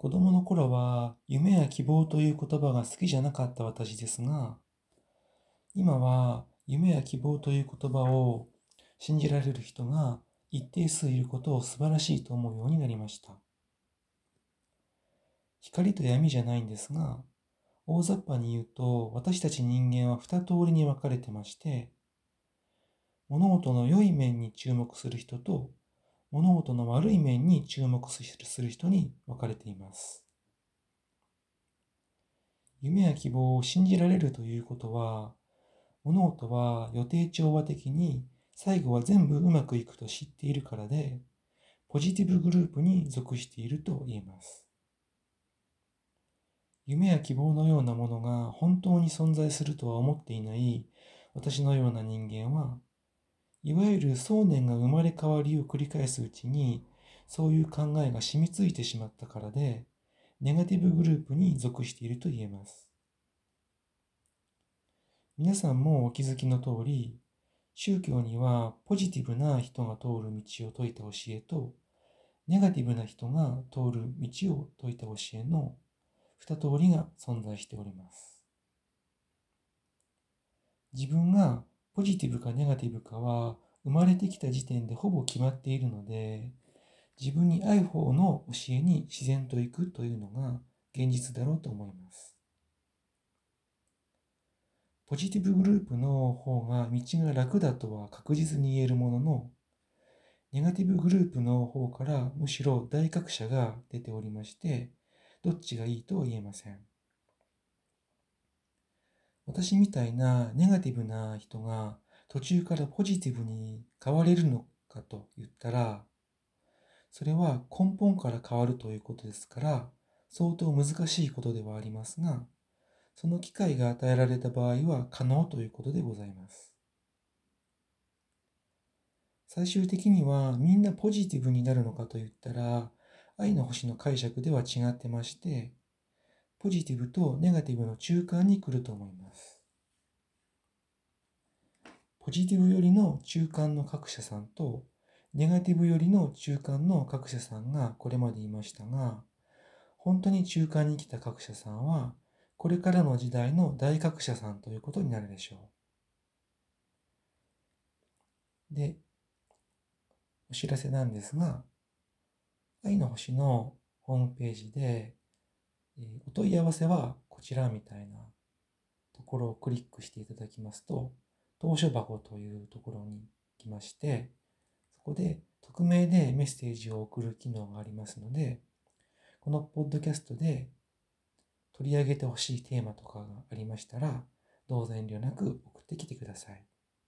子供の頃は夢や希望という言葉が好きじゃなかった私ですが、今は夢や希望という言葉を信じられる人が一定数いることを素晴らしいと思うようになりました。光と闇じゃないんですが、大雑把に言うと私たち人間は二通りに分かれてまして、物事の良い面に注目する人と物事の悪い面に注目する人に分かれています。夢や希望を信じられるということは、物事は予定調和的に最後は全部うまくいくと知っているからで、ポジティブグループに属していると言えます。夢や希望のようなものが本当に存在するとは思っていない私のような人間は、いわゆる想念が生まれ変わりを繰り返すうちに、そういう考えが染みついてしまったからで、ネガティブグループに属していると言えます。皆さんもお気づきの通り、宗教にはポジティブな人が通る道を説いた教えと、ネガティブな人が通る道を説いた教えの二通りが存在しております。自分がポジティブかネガティブかは生まれてきた時点でほぼ決まっているので、自分に合う方の教えに自然と行くというのが現実だろうと思います。ポジティブグループの方が道が楽だとは確実に言えるものの、ネガティブグループの方からむしろ大格差が出ておりまして、どっちがいいとは言えません。私みたいなネガティブな人が途中からポジティブに変われるのかと言ったら、それは根本から変わるということですから、相当難しいことではありますが、その機会が与えられた場合は可能ということでございます。最終的にはみんなポジティブになるのかと言ったら、愛の星の解釈では違ってまして、ポジティブとネガティブの中間に来ると思います。ポジティブよりの中間の各社さんと、ネガティブよりの中間の各社さんがこれまでいましたが、本当に中間に来た各社さんは、これからの時代の大各社さんということになるでしょう。で、お知らせなんですが、愛の星のホームページで、えお問い合わせはこちらみたいなところをクリックしていただきますと、当初箱というところに来まして、そこで匿名でメッセージを送る機能がありますので、このポッドキャストで取り上げてほしいテーマとかがありましたら、どうぞ遠慮なく送ってきてください。